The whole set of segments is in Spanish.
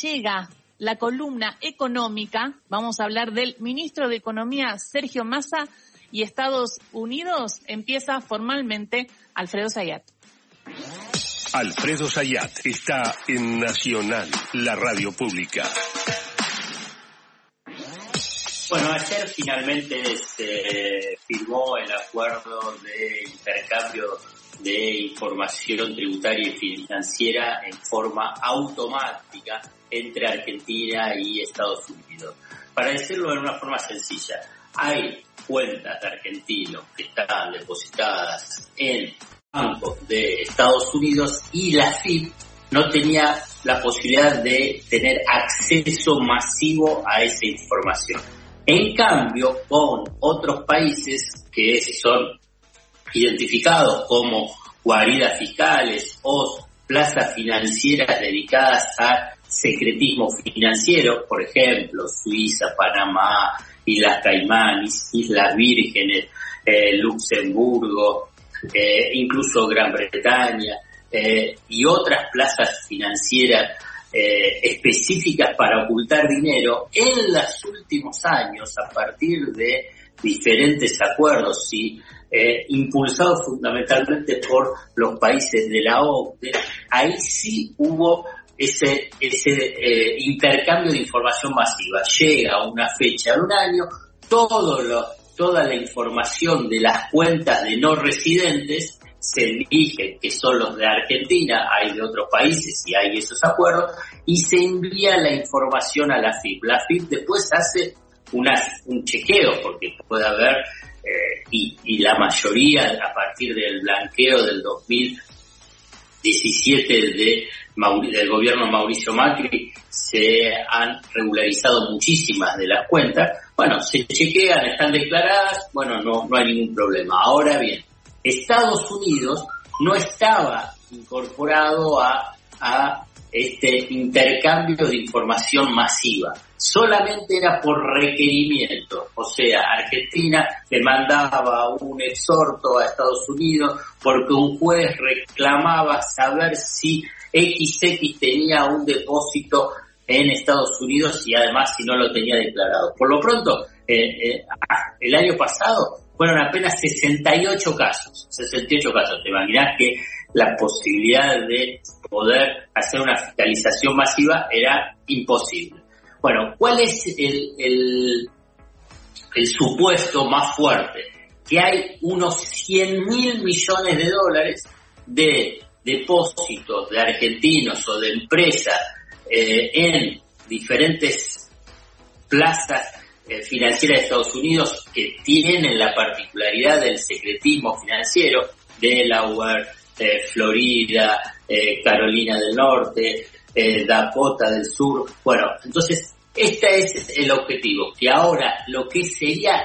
llega la columna económica. Vamos a hablar del ministro de Economía, Sergio Massa, y Estados Unidos empieza formalmente Alfredo Sayat. Alfredo Sayat está en Nacional, la radio pública. Bueno, ayer finalmente se firmó el acuerdo de intercambio de información tributaria y financiera en forma automática entre Argentina y Estados Unidos. Para decirlo de una forma sencilla, hay cuentas de argentinos que están depositadas en bancos de Estados Unidos y la FIP no tenía la posibilidad de tener acceso masivo a esa información. En cambio, con otros países que son identificados como guaridas fiscales o plazas financieras dedicadas a secretismo financiero, por ejemplo, Suiza, Panamá, Islas Caimán, Islas Vírgenes, eh, Luxemburgo, eh, incluso Gran Bretaña, eh, y otras plazas financieras específicas para ocultar dinero, en los últimos años, a partir de diferentes acuerdos y impulsados fundamentalmente por los países de la OCDE, ahí sí hubo ese, ese eh, intercambio de información masiva. Llega a una fecha de un año, todo lo, toda la información de las cuentas de no residentes se elige que son los de Argentina, hay de otros países y hay esos acuerdos, y se envía la información a la FIP. La FIP después hace una, un chequeo, porque puede haber, eh, y, la mayoría a partir del blanqueo del 2017 de del gobierno Mauricio Macri se han regularizado muchísimas de las cuentas. Bueno, se chequean, están declaradas, bueno, no, no hay ningún problema. Ahora bien, Estados Unidos no estaba incorporado a, a este intercambio de información masiva. Solamente era por requerimiento, o sea, Argentina le mandaba un exhorto a Estados Unidos porque un juez reclamaba saber si XX tenía un depósito en Estados Unidos y además si no lo tenía declarado. Por lo pronto, eh, eh, el año pasado fueron apenas 68 casos, 68 casos. Te imaginas que la posibilidad de poder hacer una fiscalización masiva era imposible. Bueno, ¿cuál es el, el, supuesto más fuerte? Que hay unos 100 mil millones de dólares de depósitos de argentinos o de empresas eh, en diferentes plazas eh, financieras de Estados Unidos que tienen la particularidad del secretismo financiero, Delaware, eh, Florida, Carolina del Norte, Dakota del Sur. Bueno, entonces este es el objetivo, que ahora lo que sería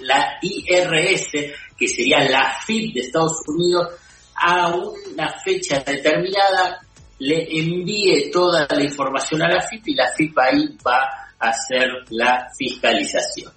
la IRS, que sería la FIP de Estados Unidos, a una fecha determinada le envíe toda la información a la FIP y la FIP ahí va a hacer la fiscalización.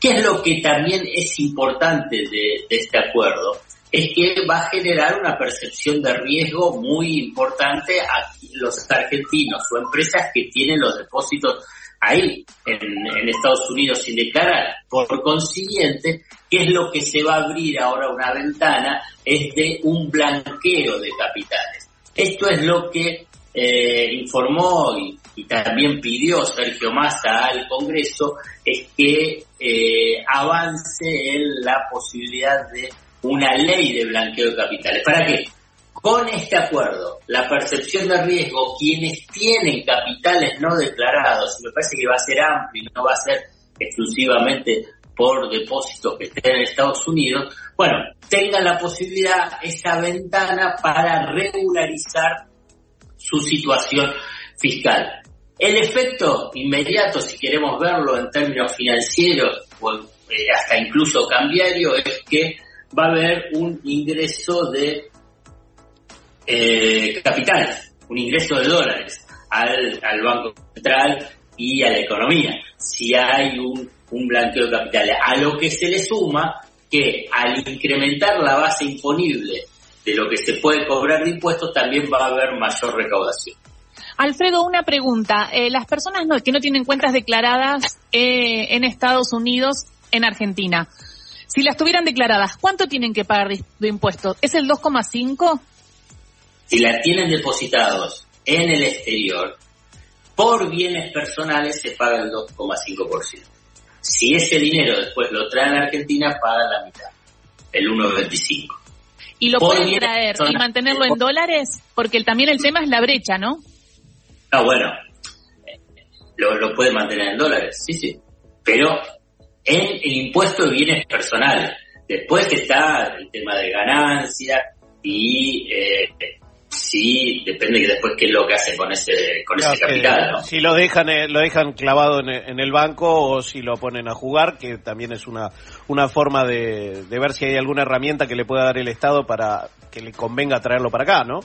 ¿Qué es lo que también es importante de, este acuerdo? Es que va a generar una percepción de riesgo muy importante a los argentinos o empresas que tienen los depósitos ahí en, Estados Unidos sin declarar. Por consiguiente, ¿qué es lo que se va a abrir ahora una ventana? Es de un blanqueo de capitales. Esto es lo que eh, informó y, también pidió Sergio Massa al Congreso, es que eh, avance en la posibilidad de una ley de blanqueo de capitales. ¿Para qué? Con este acuerdo, la percepción de riesgo, quienes tienen capitales no declarados, me parece que va a ser amplio, no va a ser exclusivamente por depósitos que estén en Estados Unidos, bueno, tengan la posibilidad, esa ventana para regularizar su situación fiscal. El efecto inmediato, si queremos verlo en términos financieros o eh, hasta incluso cambiario, es que va a haber un ingreso de eh, capitales, un ingreso de dólares al, al, Banco Central y a la economía, si hay un, un blanqueo de capitales. A lo que se le suma que al incrementar la base imponible de lo que se puede cobrar de impuestos, también va a haber mayor recaudación. Alfredo, una pregunta. Eh, las personas que no tienen cuentas declaradas eh, en Estados Unidos, en Argentina, si las tuvieran declaradas, ¿cuánto tienen que pagar de, impuestos? ¿Es el 2,5? Si las tienen depositados en el exterior, por bienes personales se paga el 2,5%. Si ese dinero después lo traen a Argentina, paga la mitad, el 1,25%. ¿Y lo pueden traer y mantenerlo en dólares? Porque también el tema es la brecha, ¿no? Ah, bueno, lo, lo puede mantener en dólares, sí, sí. Pero en el impuesto de bienes personales. Después está el tema de ganancia y eh, sí, depende que después qué es lo que hacen con ese con ese capital. ¿no? Si lo dejan eh, lo dejan clavado en, el banco o si lo ponen a jugar, que también es una una forma de, de ver si hay alguna herramienta que le pueda dar el Estado para que le convenga traerlo para acá, ¿no?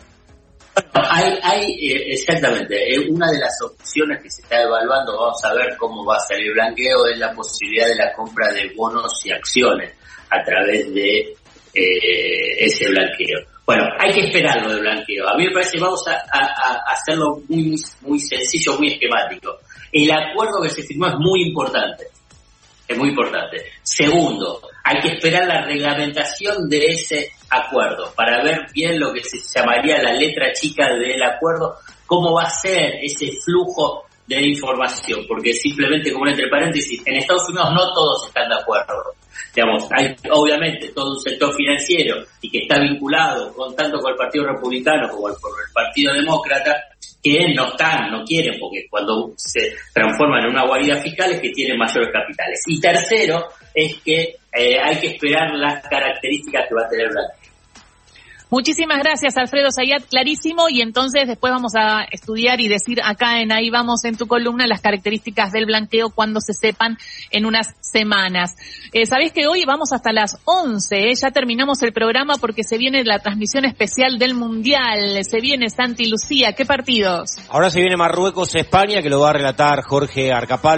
Hay, hay eh, exactamente, eh, una de las opciones que se está evaluando, vamos a ver cómo va a salir el blanqueo, es la posibilidad de la compra de bonos y acciones a través de eh, ese blanqueo. Bueno, hay que esperar lo del blanqueo. A mí me parece vamos a, hacerlo muy, muy sencillo, muy esquemático. El acuerdo que se firmó es muy importante. Es muy importante. Segundo, hay que esperar la reglamentación de ese acuerdo para ver bien lo que se llamaría la letra chica del acuerdo, cómo va a ser ese flujo de información, porque simplemente como entre paréntesis, en Estados Unidos no todos están de acuerdo. Digamos, hay obviamente todo un sector financiero y que está vinculado con tanto con el Partido Republicano como con el Partido Demócrata, que no están, no quieren, porque cuando se transforman en una guarida fiscal es que tienen mayores capitales. Y tercero, es que eh, hay que esperar las características que va a tener Blanqueo. Muchísimas gracias, Alfredo Sayat, clarísimo. Y entonces después vamos a estudiar y decir acá en Ahí vamos en tu columna las características del blanqueo cuando se sepan en unas semanas. Eh, Sabés que hoy vamos hasta las 11, eh? ya terminamos el programa porque se viene la transmisión especial del Mundial. Se viene Santi Lucía, ¿qué partidos? Ahora se viene Marruecos-España que lo va a relatar Jorge Arcapalo.